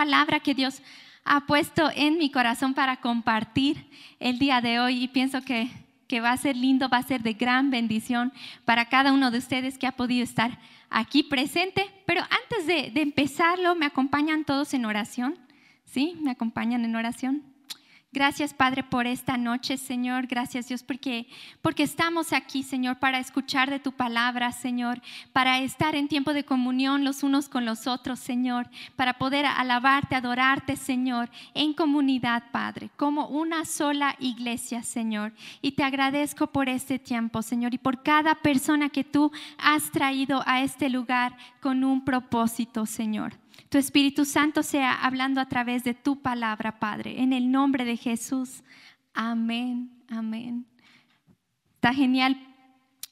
palabra que Dios ha puesto en mi corazón para compartir el día de hoy y pienso que, que va a ser lindo, va a ser de gran bendición para cada uno de ustedes que ha podido estar aquí presente. Pero antes de, de empezarlo, ¿me acompañan todos en oración? ¿Sí? ¿Me acompañan en oración? Gracias, Padre, por esta noche, Señor. Gracias, Dios, porque, porque estamos aquí, Señor, para escuchar de tu palabra, Señor, para estar en tiempo de comunión los unos con los otros, Señor, para poder alabarte, adorarte, Señor, en comunidad, Padre, como una sola iglesia, Señor. Y te agradezco por este tiempo, Señor, y por cada persona que tú has traído a este lugar con un propósito, Señor tu Espíritu Santo sea hablando a través de tu palabra, Padre. En el nombre de Jesús. Amén, amén. Está genial.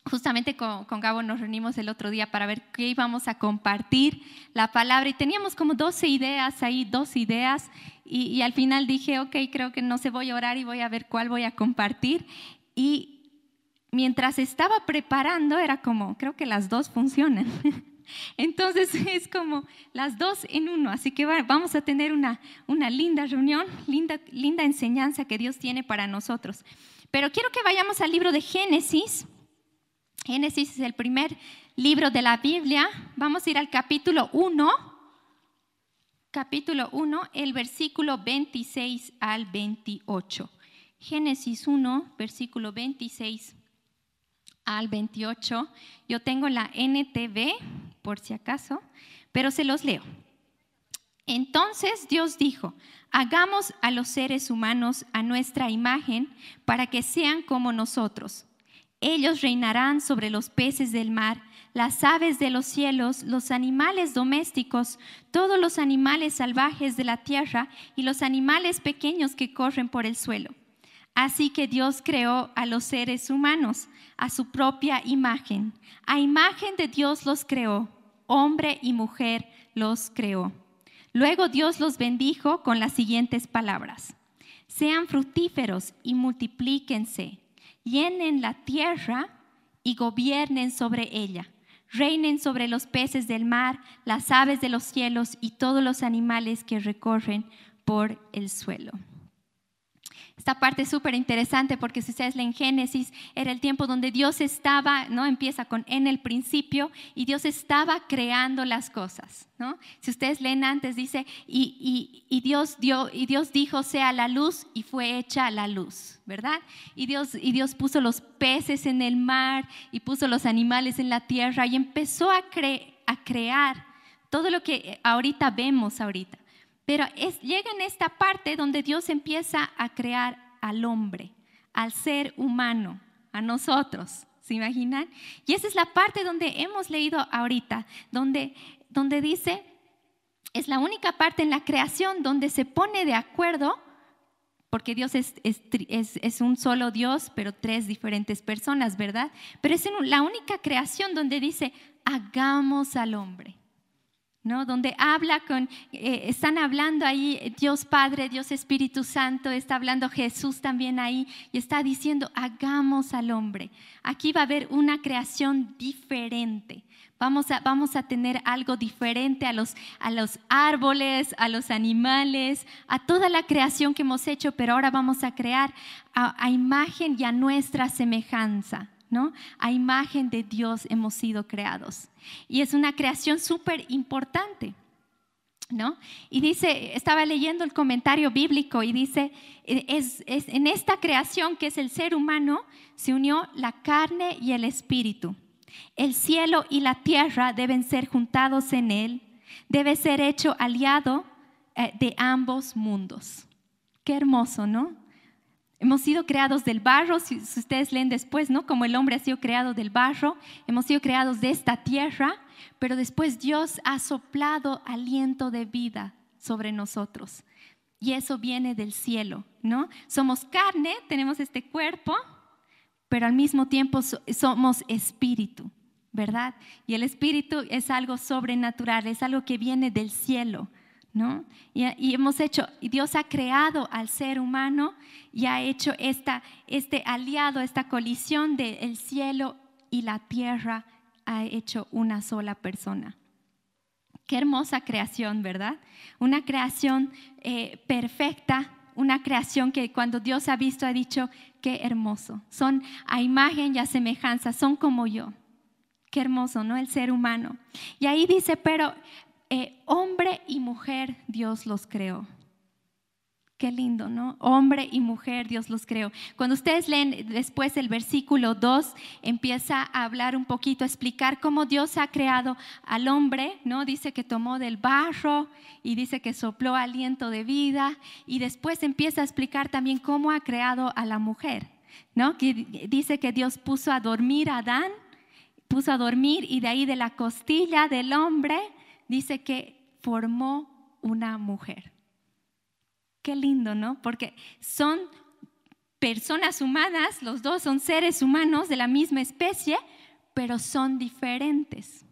Justamente con, Gabo nos reunimos el otro día para ver qué íbamos a compartir la palabra y teníamos como 12 ideas ahí, dos ideas y, y al final dije, ok, creo que no se voy a orar y voy a ver cuál voy a compartir. Y mientras estaba preparando era como, creo que las dos funcionan. Entonces es como las dos en uno. Así que vamos a tener una, una linda reunión, linda, linda enseñanza que Dios tiene para nosotros. Pero quiero que vayamos al libro de Génesis. Génesis es el primer libro de la Biblia. Vamos a ir al capítulo 1. Capítulo 1, el versículo 26 al 28. Génesis 1, versículo 26 al 28. Yo tengo la NTV, por si acaso, pero se los leo. Entonces Dios dijo, hagamos a los seres humanos a nuestra imagen para que sean como nosotros. Ellos reinarán sobre los peces del mar, las aves de los cielos, los animales domésticos, todos los animales salvajes de la tierra y los animales pequeños que corren por el suelo. Así que Dios creó a los seres humanos a su propia imagen. A imagen de Dios los creó, hombre y mujer los creó. Luego Dios los bendijo con las siguientes palabras. Sean fructíferos y multiplíquense, llenen la tierra y gobiernen sobre ella. Reinen sobre los peces del mar, las aves de los cielos y todos los animales que recorren por el suelo. Esta parte es súper interesante porque si ustedes leen Génesis, era el tiempo donde Dios estaba, ¿no? Empieza con en el principio y Dios estaba creando las cosas, ¿no? Si ustedes leen antes, dice, y, y, Dios dio, y Dios dijo, sea la luz y fue hecha la luz, ¿verdad? Y Dios, y Dios puso los peces en el mar y puso los animales en la tierra y empezó a, a crear todo lo que ahorita vemos ahorita. Pero es, llega en esta parte donde Dios empieza a crear al hombre, al ser humano, a nosotros. ¿Se imaginan? Y esa es la parte donde hemos leído ahorita, donde, donde dice, es la única parte en la creación donde se pone de acuerdo, porque Dios es, es, es un solo Dios, pero tres diferentes personas, ¿verdad? Pero es la única creación donde dice, hagamos al hombre. Donde habla con, eh, están hablando ahí Dios Padre, Dios Espíritu Santo, está hablando Jesús también ahí y está diciendo, hagamos al hombre. Aquí va a haber una creación diferente. Vamos a, vamos a tener algo diferente a los, a los árboles, a los animales, a toda la creación que hemos hecho, pero ahora vamos a crear a imagen y a nuestra semejanza. ¿No? A imagen de Dios hemos sido creados. Y es una creación súper importante. ¿No? Y dice, estaba leyendo el comentario bíblico y dice, es, en esta creación que es el ser humano, se unió la carne y el espíritu. El cielo y la tierra deben ser juntados en él, debe ser hecho aliado eh, de ambos mundos. Qué hermoso, ¿no? Hemos sido creados del barro, si, ustedes leen después, ¿no? Como el hombre ha sido creado del barro, hemos sido creados de esta tierra, pero después Dios ha soplado aliento de vida sobre nosotros. Y eso viene del cielo, ¿no? Somos carne, tenemos este cuerpo, pero al mismo tiempo somos espíritu, ¿verdad? Y el espíritu es algo sobrenatural, es algo que viene del cielo. ¿No? Y, hemos hecho, Dios ha creado al ser humano y ha hecho esta, este aliado, esta colisión del cielo y la tierra, ha hecho una sola persona. Qué hermosa creación, ¿verdad? Una creación eh, perfecta, una creación que cuando Dios ha visto ha dicho, qué hermoso. Son a imagen y a semejanza, son como yo. Qué hermoso, ¿no? El ser humano. Y ahí dice, pero eh, hombre y mujer Dios los creó. Qué lindo, ¿no? Hombre y mujer, Dios los creó. Cuando ustedes leen después el versículo 2, empieza a hablar un poquito, a explicar cómo Dios ha creado al hombre, ¿no? Dice que tomó del barro y dice que sopló aliento de vida y después empieza a explicar también cómo ha creado a la mujer, ¿no? Que dice que Dios puso a dormir a Adán, puso a dormir y de ahí de la costilla del hombre dice que formó una mujer. Qué lindo, ¿no? Porque son personas humanas, los dos son seres humanos de la misma especie, pero son diferentes.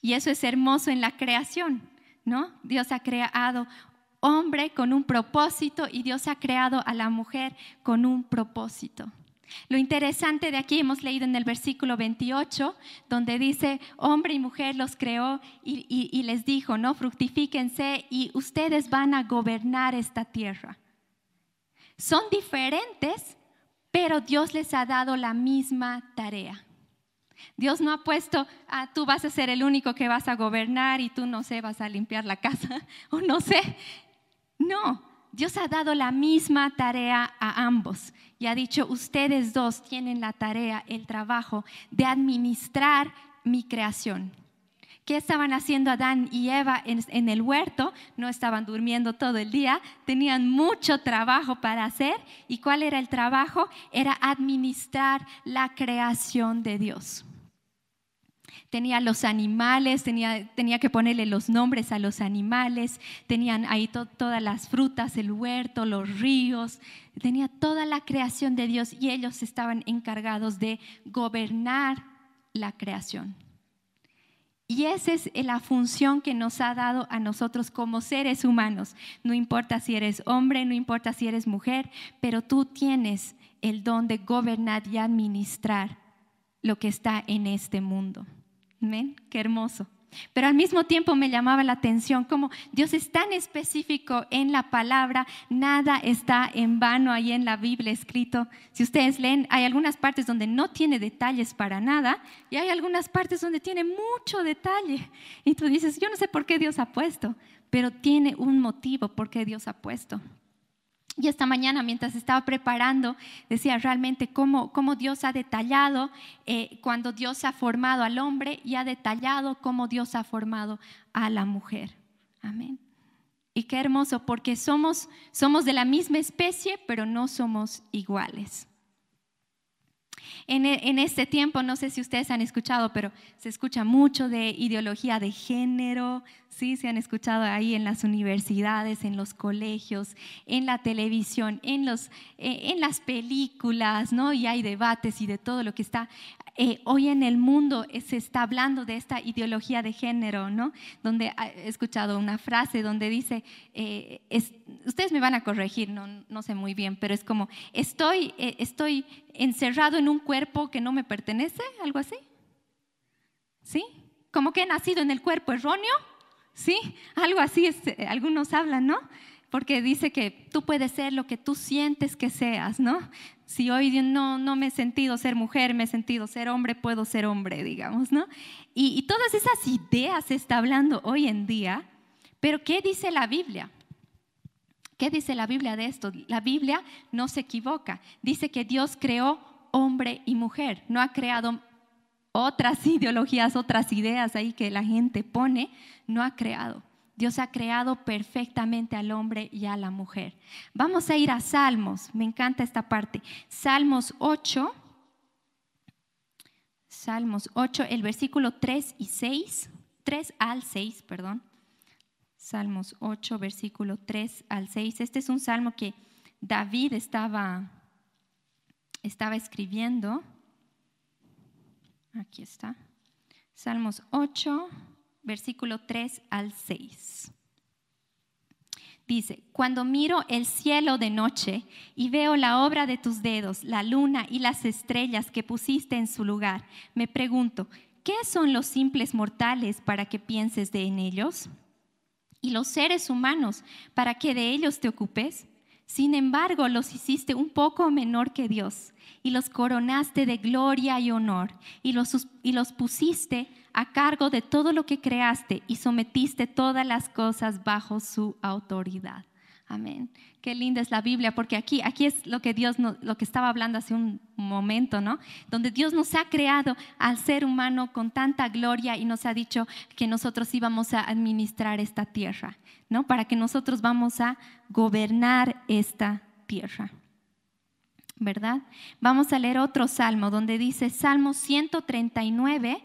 Y eso es hermoso en la creación, ¿no? Dios ha creado hombre con un propósito y Dios ha creado a la mujer con un propósito. Lo interesante de aquí hemos leído en el versículo 28, donde dice, hombre y mujer los creó y, les dijo, no, fructifíquense y ustedes van a gobernar esta tierra. Son diferentes, pero Dios les ha dado la misma tarea. Dios no ha puesto, ah, tú vas a ser el único que vas a gobernar y tú no sé, vas a limpiar la casa o no sé. No, Dios ha dado la misma tarea a ambos y ha dicho, ustedes dos tienen la tarea, el trabajo de administrar mi creación. ¿Qué estaban haciendo Adán y Eva en, el huerto? No estaban durmiendo todo el día, tenían mucho trabajo para hacer. ¿Y cuál era el trabajo? Era administrar la creación de Dios tenía los animales, tenía, tenía, que ponerle los nombres a los animales, tenían ahí todas las frutas, el huerto, los ríos, tenía toda la creación de Dios y ellos estaban encargados de gobernar la creación. Y esa es la función que nos ha dado a nosotros como seres humanos. No importa si eres hombre, no importa si eres mujer, pero tú tienes el don de gobernar y administrar lo que está en este mundo. Amén, qué hermoso. Pero al mismo tiempo me llamaba la atención como Dios es tan específico en la palabra, nada está en vano ahí en la Biblia escrito. Si ustedes leen, hay algunas partes donde no tiene detalles para nada y hay algunas partes donde tiene mucho detalle. Y tú dices, yo no sé por qué Dios ha puesto, pero tiene un motivo por qué Dios ha puesto. Y esta mañana, mientras estaba preparando, decía realmente cómo, cómo Dios ha detallado eh, cuando Dios ha formado al hombre y ha detallado cómo Dios ha formado a la mujer. Amén. Y qué hermoso, porque somos, somos de la misma especie, pero no somos iguales. En, en, este tiempo, no sé si ustedes han escuchado, pero se escucha mucho de ideología de género, sí, se han escuchado ahí en las universidades, en los colegios, en la televisión, en, los, eh, en las películas, ¿no? Y hay debates y de todo lo que está. Eh, hoy en el mundo se está hablando de esta ideología de género, ¿no? Donde he escuchado una frase donde dice, eh, ustedes me van a corregir, no, sé muy bien, pero es como, estoy, estoy encerrado en un cuerpo que no me pertenece, algo así. ¿Sí? Como que he nacido en el cuerpo erróneo ¿sí? Algo así, eh, algunos hablan, ¿no? Porque dice que tú puedes ser lo que tú sientes que seas, ¿no? Si hoy no, no me he sentido ser mujer, me he sentido ser hombre, puedo ser hombre, digamos, ¿no? Y, y todas esas ideas se está hablando hoy en día, pero ¿qué dice la Biblia? ¿Qué dice la Biblia de esto? La Biblia no se equivoca. Dice que Dios creó hombre y mujer, no ha creado otras ideologías, otras ideas ahí que la gente pone, no ha creado. Dios ha creado perfectamente al hombre y a la mujer. Vamos a ir a Salmos, me encanta esta parte. Salmos 8, Salmos 8, el versículo 3 y 6, 3 al 6, perdón. Salmos 8, versículo 3 al 6. Este es un salmo que David estaba, estaba escribiendo. Aquí está. Salmos 8, versículo 3 al 6. Dice, cuando miro el cielo de noche y veo la obra de tus dedos, la luna y las estrellas que pusiste en su lugar, me pregunto, ¿qué son los simples mortales para que pienses de en ellos? ¿Y los seres humanos para que de ellos te ocupes? Sin embargo, los hiciste un poco menor que Dios y los coronaste de gloria y honor y los, y los pusiste a cargo de todo lo que creaste y sometiste todas las cosas bajo su autoridad. Amén. Qué linda es la Biblia, porque aquí, aquí es lo que Dios, lo que estaba hablando hace un momento, ¿no? Donde Dios nos ha creado al ser humano con tanta gloria y nos ha dicho que nosotros íbamos a administrar esta tierra, ¿no? Para que nosotros vamos a gobernar esta tierra. ¿Verdad? Vamos a leer otro salmo donde dice Salmo 139,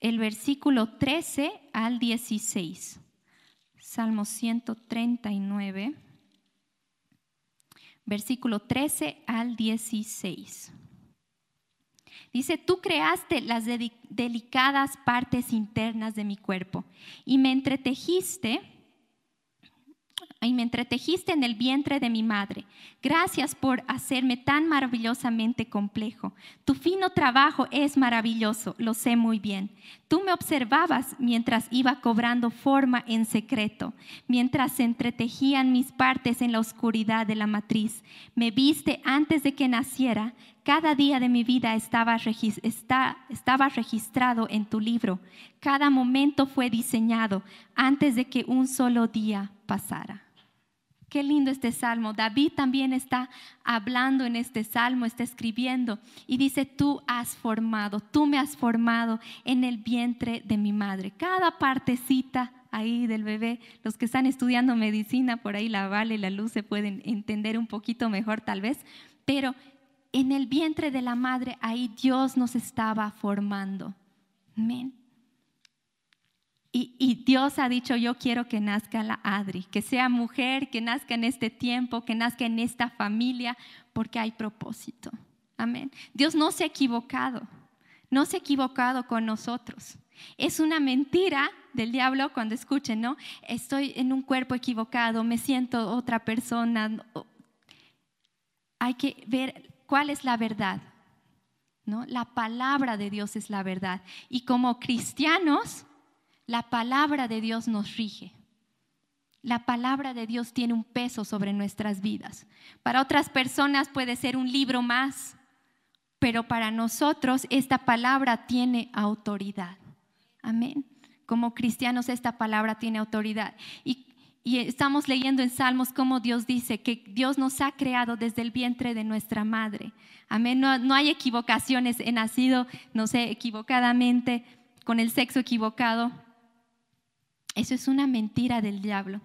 el versículo 13 al 16. Salmo 139, versículo 13 al 16. Dice, tú creaste las delicadas partes internas de mi cuerpo y me entretejiste y me entretejiste en el vientre de mi madre. Gracias por hacerme tan maravillosamente complejo. Tu fino trabajo es maravilloso, lo sé muy bien. Tú me observabas mientras iba cobrando forma en secreto, mientras se entretejían mis partes en la oscuridad de la matriz. Me viste antes de que naciera. Cada día de mi vida estaba, estaba registrado en tu libro. Cada momento fue diseñado antes de que un solo día pasara. Qué lindo este salmo. David también está hablando en este salmo, está escribiendo y dice, tú has formado, tú me has formado en el vientre de mi madre. Cada partecita ahí del bebé, los que están estudiando medicina, por ahí la Vale la Luz se pueden entender un poquito mejor tal vez, pero en el vientre de la madre ahí Dios nos estaba formando. Amén. Y, Dios ha dicho, yo quiero que nazca la Adri, que sea mujer, que nazca en este tiempo, que nazca en esta familia, porque hay propósito. Amén. Dios no se ha equivocado, no se ha equivocado con nosotros. Es una mentira del diablo cuando escuchen, ¿no? Estoy en un cuerpo equivocado, me siento otra persona. Hay que ver cuál es la verdad, ¿no? La palabra de Dios es la verdad. Y como cristianos, la palabra de Dios nos rige. La palabra de Dios tiene un peso sobre nuestras vidas. Para otras personas puede ser un libro más, pero para nosotros esta palabra tiene autoridad. Amén. Como cristianos esta palabra tiene autoridad. Y, estamos leyendo en Salmos cómo Dios dice que Dios nos ha creado desde el vientre de nuestra madre. Amén. No, no hay equivocaciones. He nacido, no sé, equivocadamente, con el sexo equivocado eso es una mentira del diablo.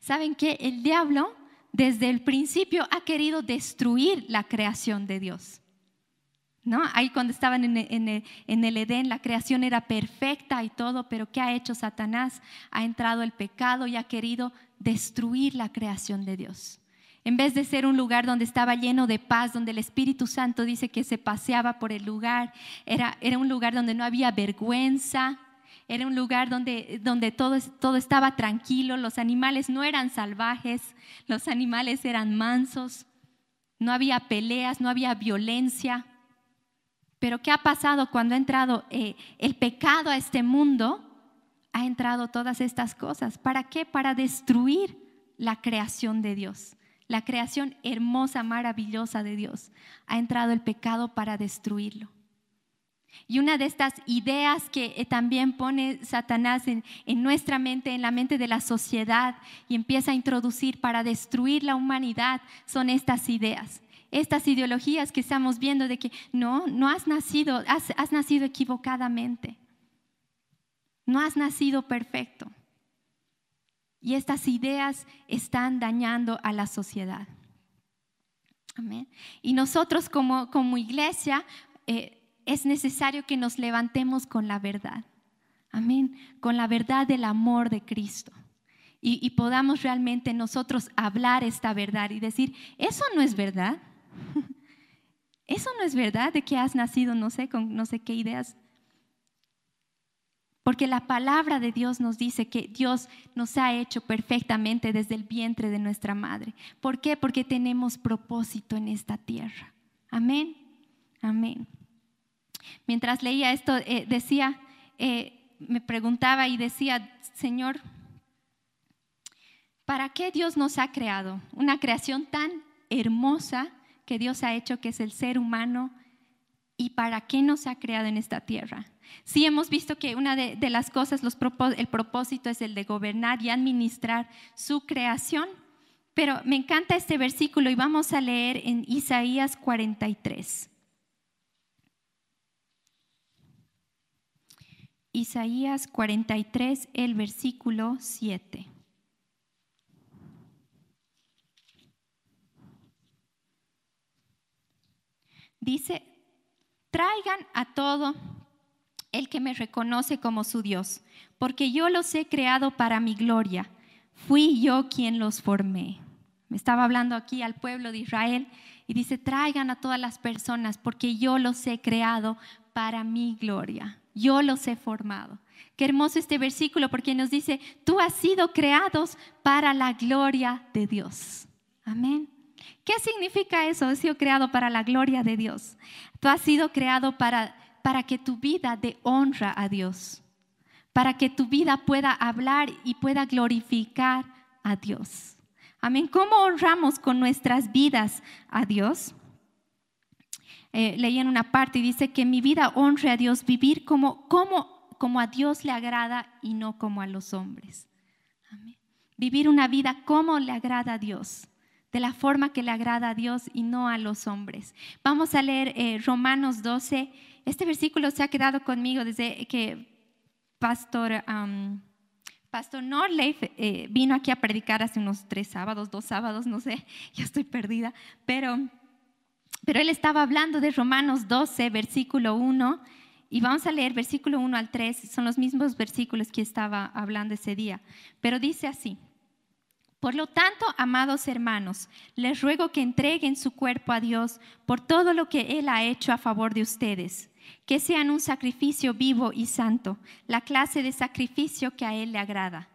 ¿Saben qué? El diablo desde el principio ha querido destruir la creación de Dios. ¿No? Ahí cuando estaban en el, Edén, la creación era perfecta y todo, pero ¿qué ha hecho Satanás? Ha entrado el pecado y ha querido destruir la creación de Dios. En vez de ser un lugar donde estaba lleno de paz, donde el Espíritu Santo dice que se paseaba por el lugar, era un lugar donde no había vergüenza, era un lugar donde, donde todo, todo estaba tranquilo, los animales no eran salvajes, los animales eran mansos, no había peleas, no había violencia. Pero ¿qué ha pasado cuando ha entrado eh, el pecado a este mundo? Ha entrado todas estas cosas. ¿Para qué? Para destruir la creación de Dios, la creación hermosa, maravillosa de Dios. Ha entrado el pecado para destruirlo. Y una de estas ideas que eh, también pone Satanás en, nuestra mente, en la mente de la sociedad, y empieza a introducir para destruir la humanidad, son estas ideas. Estas ideologías que estamos viendo de que no, no has nacido, has, nacido equivocadamente. No has nacido perfecto. Y estas ideas están dañando a la sociedad. Amén. Y nosotros como, como iglesia eh, es necesario que nos levantemos con la verdad. Amén. Con la verdad del amor de Cristo. Y, podamos realmente nosotros hablar esta verdad y decir, eso no es verdad. Eso no es verdad de que has nacido, no sé, con no sé qué ideas. Porque la palabra de Dios nos dice que Dios nos ha hecho perfectamente desde el vientre de nuestra madre. ¿Por qué? Porque tenemos propósito en esta tierra. Amén. Amén. Mientras leía esto, eh, decía, eh, me preguntaba y decía, Señor, ¿para qué Dios nos ha creado? Una creación tan hermosa que Dios ha hecho, que es el ser humano, ¿y para qué nos ha creado en esta tierra? Sí hemos visto que una de, las cosas, el propósito es el de gobernar y administrar su creación, pero me encanta este versículo y vamos a leer en Isaías 43. Isaías 43, el versículo 7. Dice, traigan a todo el que me reconoce como su Dios, porque yo los he creado para mi gloria. Fui yo quien los formé. Me estaba hablando aquí al pueblo de Israel y dice, traigan a todas las personas porque yo los he creado para mi gloria. Yo los he formado. Qué hermoso este versículo porque nos dice, tú has sido creados para la gloria de Dios. Amén. ¿Qué significa eso? He sido creado para la gloria de Dios. Tú has sido creado para, para que tu vida dé honra a Dios, para que tu vida pueda hablar y pueda glorificar a Dios. Amén. ¿Cómo honramos con nuestras vidas a Dios? Eh, leí en una parte y dice que mi vida honre a Dios, vivir como, como, como a Dios le agrada y no como a los hombres. Vivir una vida como le agrada a Dios de la forma que le agrada a Dios y no a los hombres. Vamos a leer eh, Romanos 12. Este versículo se ha quedado conmigo desde que Pastor, Pastor Norleif eh, vino aquí a predicar hace unos tres sábados, dos sábados, no sé, ya estoy perdida, pero, pero él estaba hablando de Romanos 12, versículo 1. Y vamos a leer versículo 1 al 3, son los mismos versículos que estaba hablando ese día. Pero dice así, por lo tanto, amados hermanos, les ruego que entreguen su cuerpo a Dios por todo lo que Él ha hecho a favor de ustedes, que sean un sacrificio vivo y santo, la clase de sacrificio que a Él le agrada.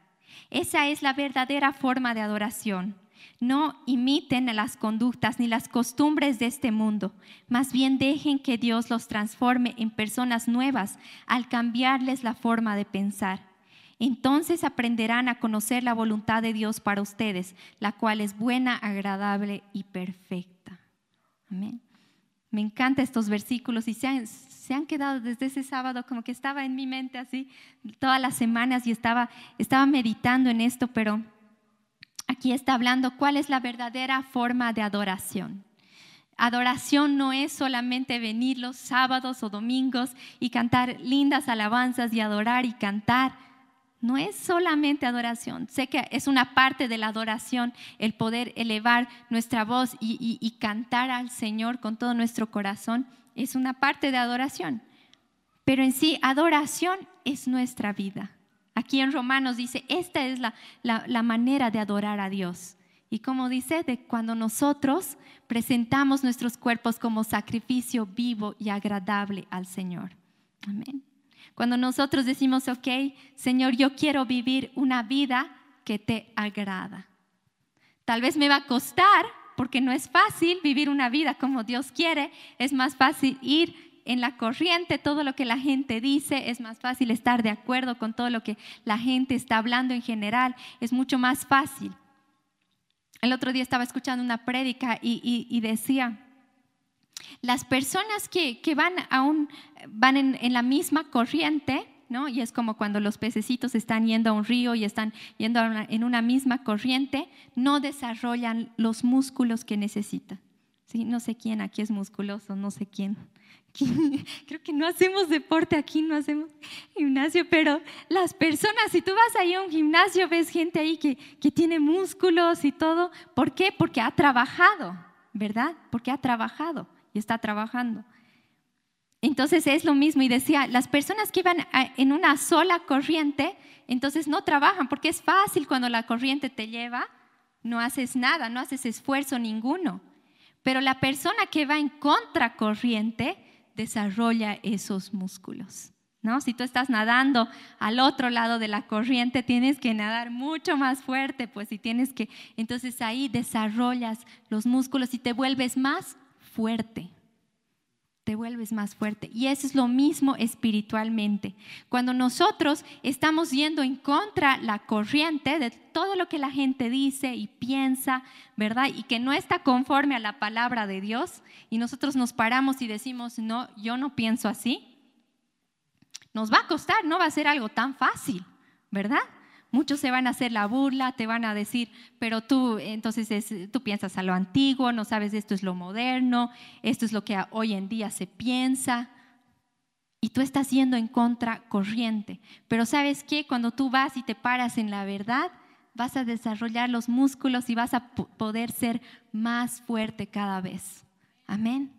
Esa es la verdadera forma de adoración. No imiten las conductas ni las costumbres de este mundo, más bien dejen que Dios los transforme en personas nuevas al cambiarles la forma de pensar entonces aprenderán a conocer la voluntad de Dios para ustedes, la cual es buena, agradable y perfecta. Amén. Me encantan estos versículos y se han, quedado desde ese sábado como que estaba en mi mente así todas las semanas y estaba, estaba meditando en esto, pero aquí está hablando cuál es la verdadera forma de adoración. Adoración no es solamente venir los sábados o domingos y cantar lindas alabanzas y adorar y cantar no es solamente adoración. Sé que es una parte de la adoración el poder elevar nuestra voz y, cantar al Señor con todo nuestro corazón. Es una parte de adoración. Pero en sí, adoración es nuestra vida. Aquí en Romanos dice, esta es la, la manera de adorar a Dios. Y como dice, de cuando nosotros presentamos nuestros cuerpos como sacrificio vivo y agradable al Señor. Amén. Cuando nosotros decimos, ok, Señor, yo quiero vivir una vida que te agrada. Tal vez me va a costar, porque no es fácil vivir una vida como Dios quiere, es más fácil ir en la corriente, todo lo que la gente dice, es más fácil estar de acuerdo con todo lo que la gente está hablando en general, es mucho más fácil. El otro día estaba escuchando una prédica y decía, las personas que, van, van en, la misma corriente, ¿no? y es como cuando los pececitos están yendo a un río y están yendo en una misma corriente, no desarrollan los músculos que necesitan. ¿Sí? No sé quién aquí es musculoso, no sé quién. Creo que no hacemos deporte aquí, no hacemos gimnasio, pero las personas, si tú vas ahí a un gimnasio, ves gente ahí que, que tiene músculos y todo. ¿Por qué? Porque ha trabajado, ¿verdad? Porque ha trabajado y está trabajando. Entonces es lo mismo y decía, las personas que van en una sola corriente, entonces no trabajan porque es fácil cuando la corriente te lleva, no haces nada, no haces esfuerzo ninguno. Pero la persona que va en contracorriente desarrolla esos músculos. ¿No? Si tú estás nadando al otro lado de la corriente, tienes que nadar mucho más fuerte, pues si tienes que, entonces ahí desarrollas los músculos y te vuelves más fuerte. Te vuelves más fuerte. Y eso es lo mismo espiritualmente. Cuando nosotros estamos yendo en contra la corriente de todo lo que la gente dice y piensa, ¿verdad? Y que no está conforme a la palabra de Dios, y nosotros nos paramos y decimos, no, yo no pienso así, nos va a costar, no va a ser algo tan fácil, ¿verdad? Muchos se van a hacer la burla, te van a decir, pero tú entonces tú piensas a lo antiguo, no sabes esto es lo moderno, esto es lo que hoy en día se piensa. Y tú estás yendo en contra corriente. Pero sabes qué, cuando tú vas y te paras en la verdad, vas a desarrollar los músculos y vas a poder ser más fuerte cada vez. Amén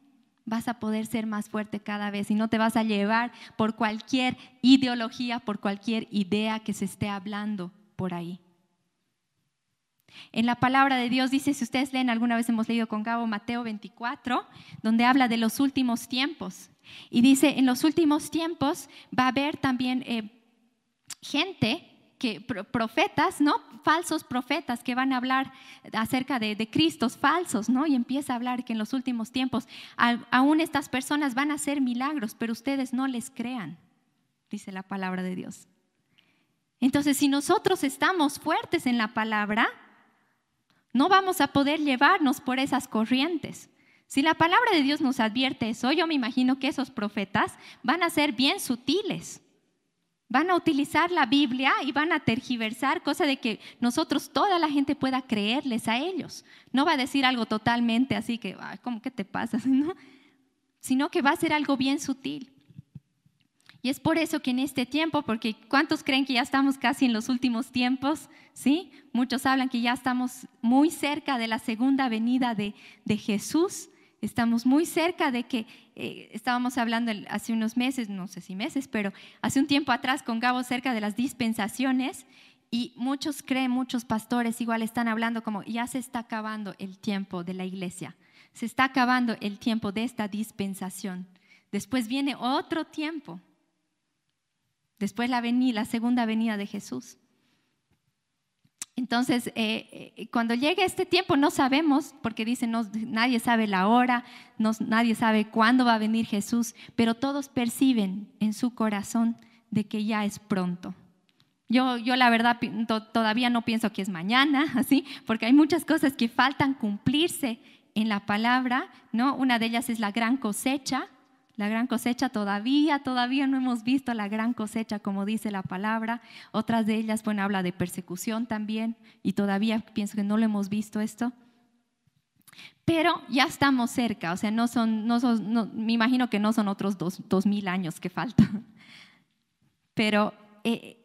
vas a poder ser más fuerte cada vez y no te vas a llevar por cualquier ideología, por cualquier idea que se esté hablando por ahí. En la palabra de Dios dice, si ustedes leen, alguna vez hemos leído con Gabo Mateo 24, donde habla de los últimos tiempos. Y dice, en los últimos tiempos va a haber también eh, gente que profetas, ¿no? Falsos profetas que van a hablar acerca de, Cristos falsos, ¿no? Y empieza a hablar que en los últimos tiempos aún estas personas van a hacer milagros, pero ustedes no les crean, dice la palabra de Dios. Entonces, si nosotros estamos fuertes en la palabra, no vamos a poder llevarnos por esas corrientes. Si la palabra de Dios nos advierte eso, yo me imagino que esos profetas van a ser bien sutiles Van a utilizar la Biblia y van a tergiversar, cosa de que nosotros, toda la gente pueda creerles a ellos. No va a decir algo totalmente así que, ¿cómo que te pasa? ¿No? Sino que va a ser algo bien sutil. Y es por eso que en este tiempo, porque ¿cuántos creen que ya estamos casi en los últimos tiempos? ¿Sí? Muchos hablan que ya estamos muy cerca de la segunda venida de, de Jesús. Estamos muy cerca de que, eh, estábamos hablando hace unos meses, no sé si meses, pero hace un tiempo atrás con Gabo cerca de las dispensaciones y muchos creen, muchos pastores igual están hablando como ya se está acabando el tiempo de la iglesia, se está acabando el tiempo de esta dispensación. Después viene otro tiempo, después la, la segunda venida de Jesús. Entonces, eh, eh, cuando llegue este tiempo no sabemos, porque dicen, nadie sabe la hora, nadie sabe cuándo va a venir Jesús, pero todos perciben en su corazón de que ya es pronto. Yo, yo la verdad todavía no pienso que es mañana, así, porque hay muchas cosas que faltan cumplirse en la palabra, ¿no? Una de ellas es la gran cosecha, la gran cosecha todavía, todavía no hemos visto la gran cosecha como dice la palabra. Otras de ellas, bueno, habla de persecución también y todavía pienso que no lo hemos visto esto. Pero ya estamos cerca, o sea, no son, no son me imagino que no son otros dos, mil años que faltan. Pero eh,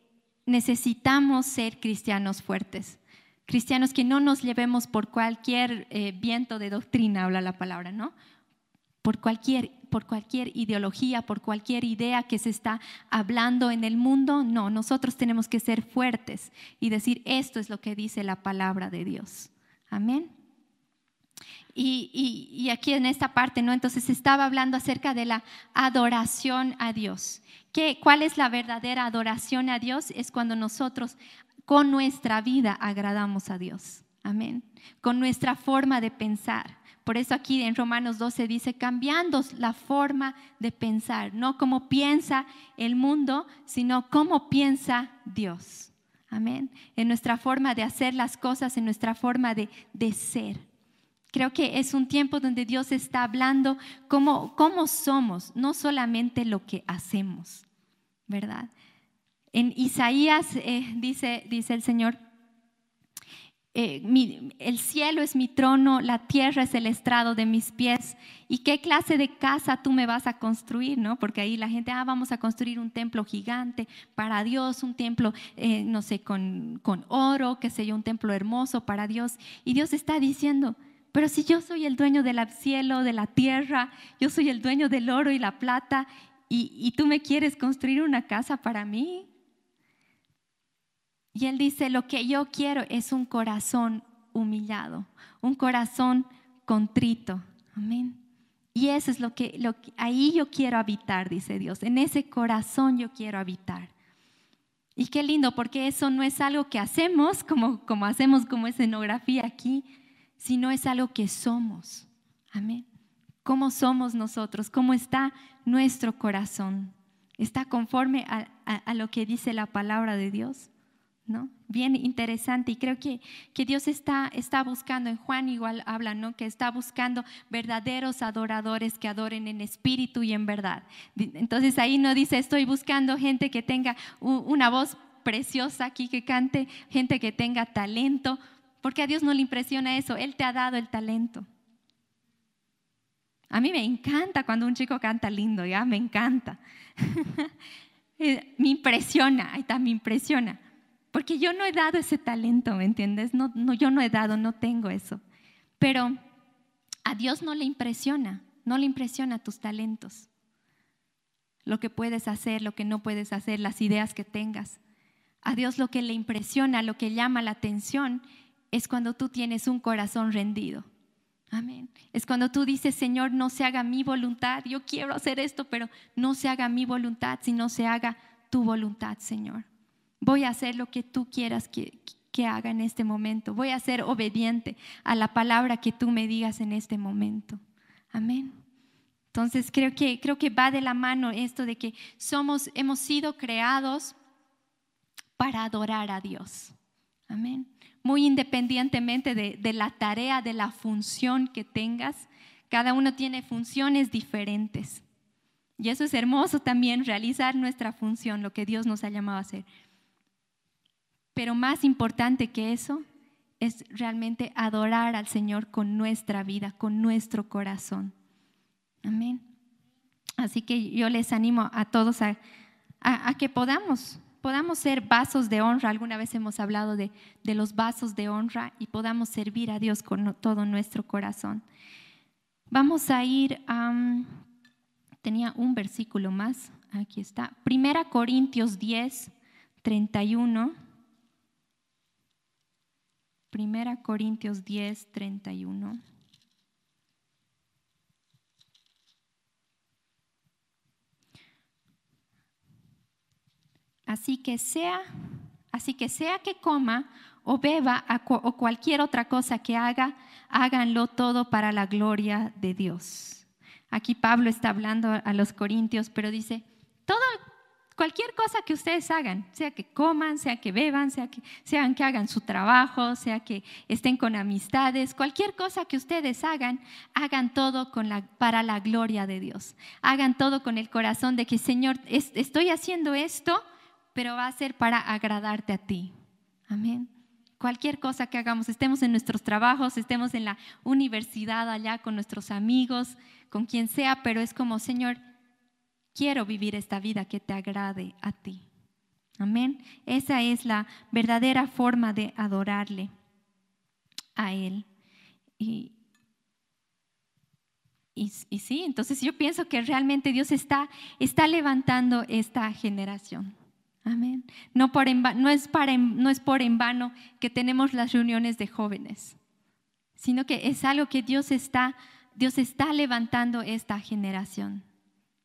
necesitamos ser cristianos fuertes, cristianos que no nos llevemos por cualquier eh, viento de doctrina, habla la palabra, ¿no? Por cualquier por cualquier ideología, por cualquier idea que se está hablando en el mundo. No, nosotros tenemos que ser fuertes y decir, esto es lo que dice la palabra de Dios. Amén. Y, aquí en esta parte, ¿no? Entonces estaba hablando acerca de la adoración a Dios. ¿Qué, ¿Cuál es la verdadera adoración a Dios? Es cuando nosotros con nuestra vida agradamos a Dios. Amén. Con nuestra forma de pensar. Por eso aquí en Romanos 12 dice, cambiando la forma de pensar, no como piensa el mundo, sino como piensa Dios. Amén. En nuestra forma de hacer las cosas, en nuestra forma de, ser. Creo que es un tiempo donde Dios está hablando cómo, cómo somos, no solamente lo que hacemos, ¿verdad? En Isaías eh, dice, dice el Señor, eh, el cielo es mi trono, la tierra es el estrado de mis pies. ¿Y qué clase de casa tú me vas a construir? ¿no? Porque ahí la gente, ah, vamos a construir un templo gigante para Dios, un templo, eh, no sé, con, con oro, qué sé yo, un templo hermoso para Dios. Y Dios está diciendo, pero si yo soy el dueño del cielo, de la tierra, yo soy el dueño del oro y la plata, y, y tú me quieres construir una casa para mí, y él dice, lo que yo quiero es un corazón humillado, un corazón contrito. Amén. Y eso es lo que, lo ahí yo quiero habitar, dice Dios. En ese corazón yo quiero habitar. Y qué lindo, porque eso no es algo que hacemos, como, como hacemos como escenografía aquí, sino es algo que somos. Amén. cómo somos nosotros, cómo está nuestro corazón. ¿Está conforme a, lo que dice la palabra de Dios? ¿No? Bien interesante y creo que, que Dios está, está buscando, en Juan igual habla, ¿no? que está buscando verdaderos adoradores que adoren en espíritu y en verdad. Entonces ahí no dice, estoy buscando gente que tenga una voz preciosa aquí, que cante, gente que tenga talento, porque a Dios no le impresiona eso, Él te ha dado el talento. A mí me encanta cuando un chico canta lindo, ya me encanta. Eh, me impresiona, ahí está, me impresiona. Porque yo no he dado ese talento, ¿me entiendes? No, yo no he dado, no tengo eso. Pero a Dios no le impresiona, no le impresiona tus talentos. Lo que puedes hacer, lo que no puedes hacer, las ideas que tengas. A Dios lo que le impresiona, lo que llama la atención, es cuando tú tienes un corazón rendido Amén. Es cuando tú dices, Señor, no se haga mi voluntad. Yo quiero hacer esto, pero no se haga mi voluntad, sino se haga tu voluntad, Señor. Voy a hacer lo que tú quieras que, que haga en este momento. Voy a ser obediente a la palabra que tú me digas en este momento. Amén. Entonces creo que, creo que va de la mano esto de que somos, hemos sido creados para adorar a Dios. Amén muy independientemente de, la tarea, de la función que tengas. Cada uno tiene funciones diferentes. Y eso es hermoso también, realizar nuestra función, lo que Dios nos ha llamado a hacer. Pero más importante que eso es realmente adorar al Señor con nuestra vida, con nuestro corazón. Amén. Así que yo les animo a todos a que podamos podamos ser vasos de honra. Alguna vez hemos hablado de, los vasos de honra y podamos servir a Dios con todo nuestro corazón. Vamos a ir a... tenía un versículo más, aquí está. Primera Corintios 10, 31. Primera Corintios 10, 31. Así que sea, así que sea que coma o beba o cualquier otra cosa que haga, háganlo todo para la gloria de Dios. Aquí Pablo está hablando a los corintios, pero dice, cualquier cosa que ustedes hagan, sea que coman, sea que beban, sea que, sean que hagan su trabajo, sea que estén con amistades, cualquier cosa que ustedes hagan, hagan todo con la, para la gloria de Dios. Hagan todo con el corazón de que, Señor, estoy haciendo esto pero va a ser para agradarte a ti. Amén. Cualquier cosa que hagamos, estemos en nuestros trabajos, estemos en la universidad allá con nuestros amigos, con quien sea, pero es como, Señor, quiero vivir esta vida que te agrade a ti. Amén. Esa es la verdadera forma de adorarle a Él. Y, y, sí, entonces yo pienso que realmente Dios está, está levantando esta generación. Amén. No, por no, es para, no es por en vano que tenemos las reuniones de jóvenes, sino que es algo que Dios está, Dios está levantando esta generación.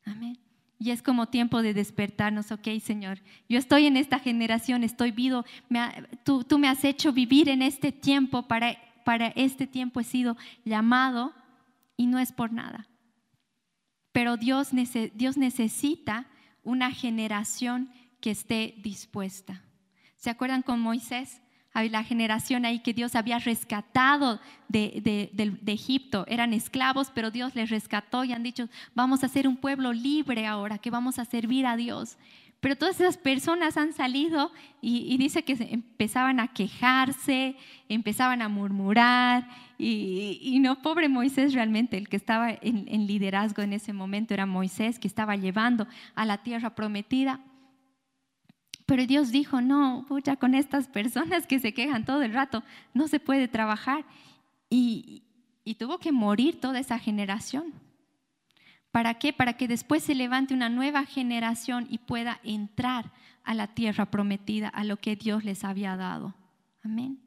Amén. Y es como tiempo de despertarnos, ok, Señor. Yo estoy en esta generación, estoy vivo. tú, tú, me has hecho vivir en este tiempo, para, para este tiempo he sido llamado y no es por nada. Pero Dios, Dios necesita una generación que esté dispuesta. ¿Se acuerdan con Moisés? La generación ahí que Dios había rescatado de, Egipto. Eran esclavos, pero Dios les rescató y han dicho, vamos a ser un pueblo libre ahora, que vamos a servir a Dios. Pero todas esas personas han salido y, dice que empezaban a quejarse, empezaban a murmurar y, no, pobre Moisés realmente, el que estaba en, en liderazgo en ese momento era Moisés, que estaba llevando a la tierra prometida. Pero Dios dijo, no, pucha, con estas personas que se quejan todo el rato, no se puede trabajar. Y, tuvo que morir toda esa generación. ¿Para qué? Para que después se levante una nueva generación y pueda entrar a la tierra prometida, a lo que Dios les había dado. Amén.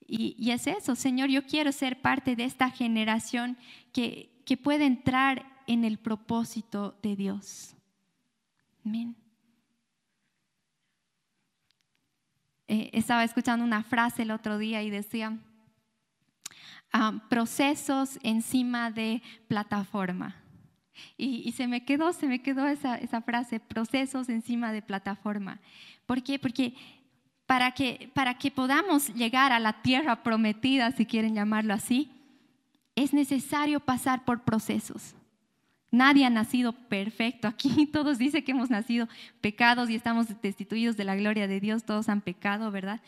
Y, y es eso, Señor, yo quiero ser parte de esta generación que, que puede entrar en el propósito de Dios. Amén. Eh, estaba escuchando una frase el otro día y decía, ah, procesos encima de plataforma. Y, se me quedó, se me quedó esa, esa frase, procesos encima de plataforma. ¿Por qué? Porque para que, para que podamos llegar a la tierra prometida, si quieren llamarlo así, es necesario pasar por procesos. Nadie ha nacido perfecto. Aquí todos dicen que hemos nacido pecados y estamos destituidos de la gloria de Dios. Todos han pecado, ¿verdad?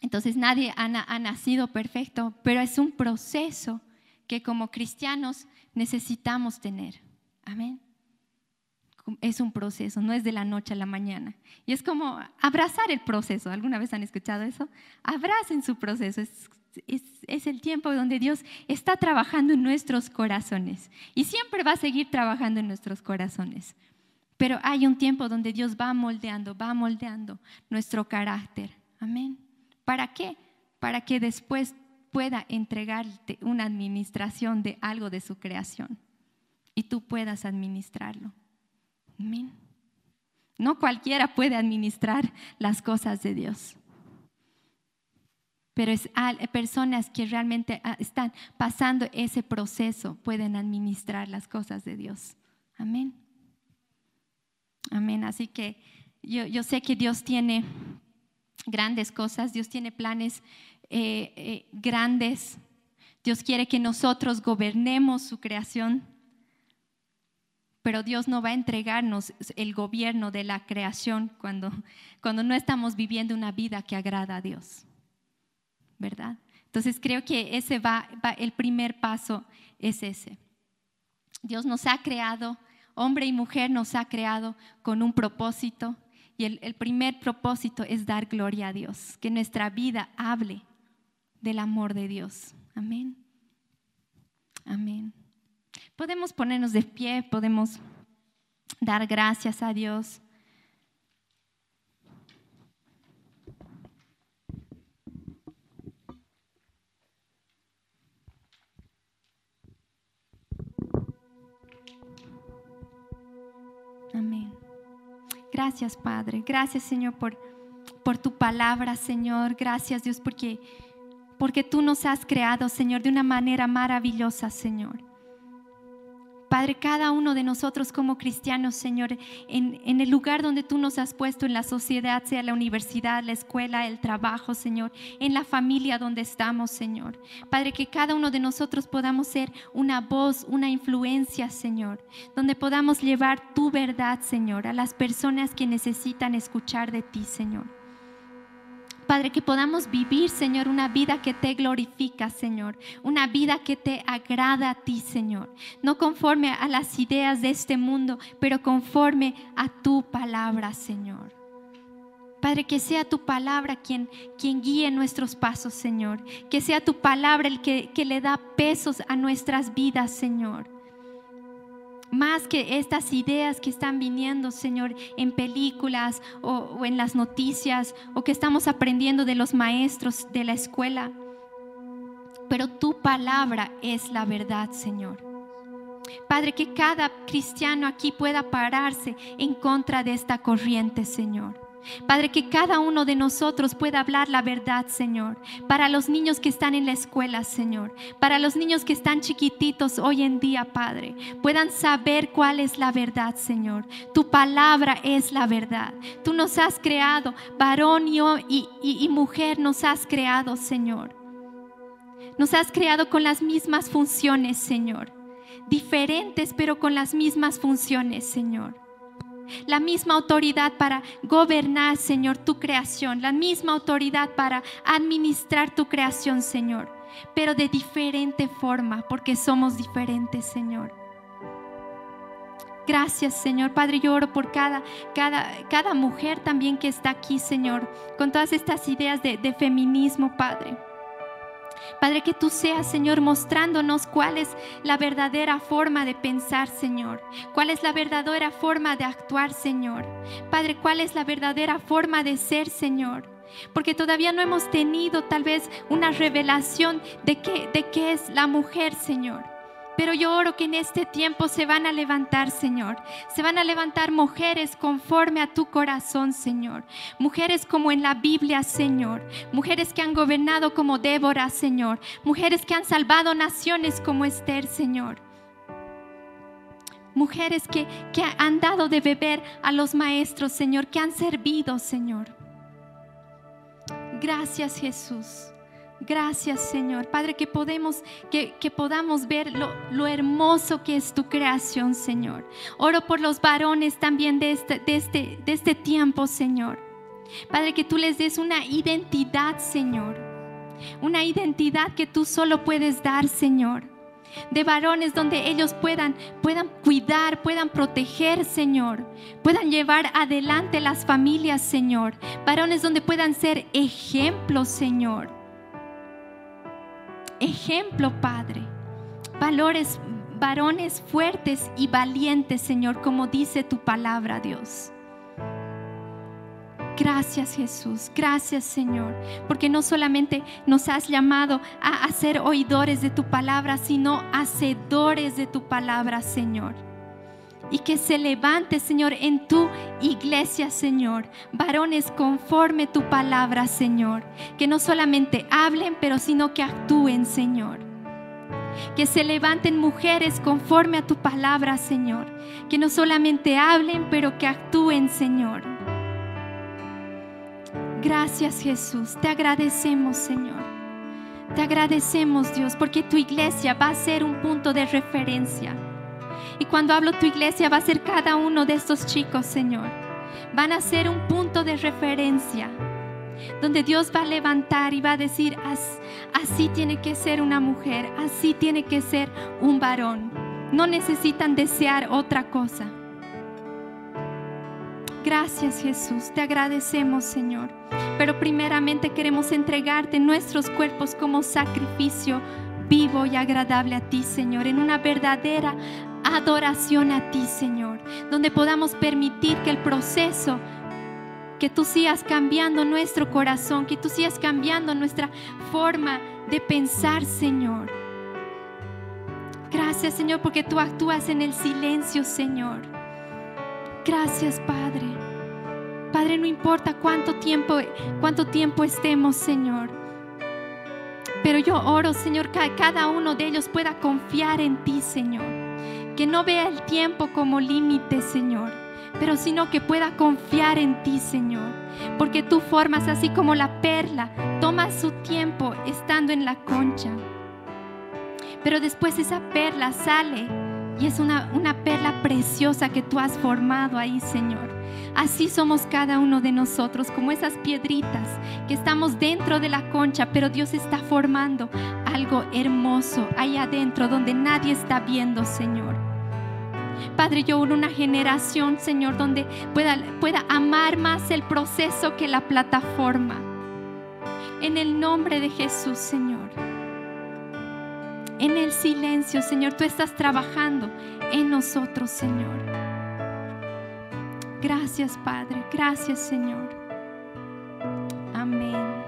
Entonces nadie ha, nacido perfecto, pero es un proceso que como cristianos necesitamos tener. Amén es un proceso, no es de la noche a la mañana. Y es como abrazar el proceso. ¿Alguna vez han escuchado eso? Abracen su proceso. Es, es, el tiempo donde Dios está trabajando en nuestros corazones. Y siempre va a seguir trabajando en nuestros corazones. Pero hay un tiempo donde Dios va moldeando, va moldeando nuestro carácter. Amén. ¿Para qué? Para que después pueda entregarte una administración de algo de su creación y tú puedas administrarlo. No cualquiera puede administrar las cosas de Dios. Pero es personas que realmente ah, están pasando ese proceso pueden administrar las cosas de Dios. Amén. Amén. Así que yo, sé que Dios tiene grandes cosas, Dios tiene planes eh, eh, grandes. Dios quiere que nosotros gobernemos su creación pero Dios no va a entregarnos el gobierno de la creación cuando, cuando no estamos viviendo una vida que agrada a Dios. ¿Verdad? Entonces creo que ese va, el primer paso es ese. Dios nos ha creado, hombre y mujer nos ha creado con un propósito y el, el primer propósito es dar gloria a Dios, que nuestra vida hable del amor de Dios. Amén. Amén. Podemos ponernos de pie, podemos dar gracias a Dios. Gracias, Padre. Gracias, Señor, por, por tu palabra, Señor. Gracias, Dios, porque, porque tú nos has creado, Señor, de una manera maravillosa, Señor. Padre, cada uno de nosotros como cristianos, Señor, en, el lugar donde tú nos has puesto en la sociedad, sea la universidad, la escuela, el trabajo, Señor, en la familia donde estamos, Señor. Padre, que cada uno de nosotros podamos ser una voz, una influencia, Señor, donde podamos llevar tu verdad, Señor, a las personas que necesitan escuchar de ti, Señor. Padre, que podamos vivir, Señor, una vida que te glorifica, Señor, una vida que te agrada a ti, Señor, no conforme a las ideas de este mundo, pero conforme a tu palabra, Señor. Padre, que sea tu palabra quien, quien guíe nuestros pasos, Señor. Que sea tu palabra el que, que le da pesos a nuestras vidas, Señor más que estas ideas que están viniendo, Señor, en películas o, en las noticias o que estamos aprendiendo de los maestros de la escuela. Pero tu palabra es la verdad, Señor. Padre, que cada cristiano aquí pueda pararse en contra de esta corriente, Señor. Padre, que cada uno de nosotros pueda hablar la verdad, Señor. Para los niños que están en la escuela, Señor. Para los niños que están chiquititos hoy en día, Padre. Puedan saber cuál es la verdad, Señor. Tu palabra es la verdad. Tú nos has creado, varón y, y mujer nos has creado, Señor. Nos has creado con las mismas funciones, Señor. Diferentes, pero con las mismas funciones, Señor la misma autoridad para gobernar, Señor, tu creación, la misma autoridad para administrar tu creación, Señor, pero de diferente forma, porque somos diferentes, Señor. Gracias, Señor. Padre, yo oro por cada, cada, cada mujer también que está aquí, Señor, con todas estas ideas de, de feminismo, Padre. Padre, que tú seas, Señor, mostrándonos cuál es la verdadera forma de pensar, Señor. Cuál es la verdadera forma de actuar, Señor. Padre, cuál es la verdadera forma de ser, Señor. Porque todavía no hemos tenido tal vez una revelación de qué, es la mujer, Señor. Pero yo oro que en este tiempo se van a levantar, Señor. Se van a levantar mujeres conforme a tu corazón, Señor. Mujeres como en la Biblia, Señor. Mujeres que han gobernado como Débora, Señor. Mujeres que han salvado naciones como Esther, Señor. Mujeres que, que han dado de beber a los maestros, Señor. Que han servido, Señor. Gracias, Jesús. Gracias, Señor. Padre, que, podemos, que, podamos ver lo, lo, hermoso que es tu creación, Señor. Oro por los varones también de este, de, este, de este tiempo, Señor. Padre, que tú les des una identidad, Señor. Una identidad que tú solo puedes dar, Señor. De varones donde ellos puedan, puedan cuidar, puedan proteger, Señor. Puedan llevar adelante las familias, Señor. Varones donde puedan ser ejemplos, Señor ejemplo, Padre. Valores, varones fuertes y valientes, Señor, como dice tu palabra, Dios. Gracias Jesús, gracias Señor, porque no solamente nos has llamado a, ser oidores de tu palabra, sino hacedores de tu palabra, Señor y que se levante, Señor, en tu iglesia, Señor. Varones conforme tu palabra, Señor. Que no solamente hablen, pero sino que actúen, Señor. Que se levanten mujeres conforme a tu palabra, Señor. Que no solamente hablen, pero que actúen, Señor. Gracias, Jesús. Te agradecemos, Señor. Te agradecemos, Dios, porque tu iglesia va a ser un punto de referencia y cuando hablo tu iglesia va a ser cada uno de estos chicos, Señor. Van a ser un punto de referencia donde Dios va a levantar y va a decir, así tiene que ser una mujer, así tiene que ser un varón. No necesitan desear otra cosa. Gracias Jesús, te agradecemos Señor. Pero primeramente queremos entregarte nuestros cuerpos como sacrificio vivo y agradable a ti Señor, en una verdadera adoración a ti, Señor, donde podamos permitir que el proceso, que tú sigas cambiando nuestro corazón, que tú sigas cambiando nuestra forma de pensar, Señor. Gracias, Señor, porque tú actúas en el silencio, Señor. Gracias, Padre. Padre, no importa cuánto tiempo, cuánto tiempo estemos, Señor. Pero yo oro, Señor, que cada uno de ellos pueda confiar en ti, Señor que no vea el tiempo como límite, Señor, pero sino que pueda confiar en ti, Señor, porque tú formas así como la perla, toma su tiempo estando en la concha, pero después esa perla sale y es una, una perla preciosa que tú has formado ahí, Señor. Así somos cada uno de nosotros, como esas piedritas que estamos dentro de la concha, pero Dios está formando algo hermoso ahí adentro donde nadie está viendo, Señor. Padre, yo una generación, Señor, donde pueda, pueda amar más el proceso que la plataforma. En el nombre de Jesús, Señor. En el silencio, Señor, tú estás trabajando en nosotros, Señor. Gracias, Padre. Gracias, Señor. Amén.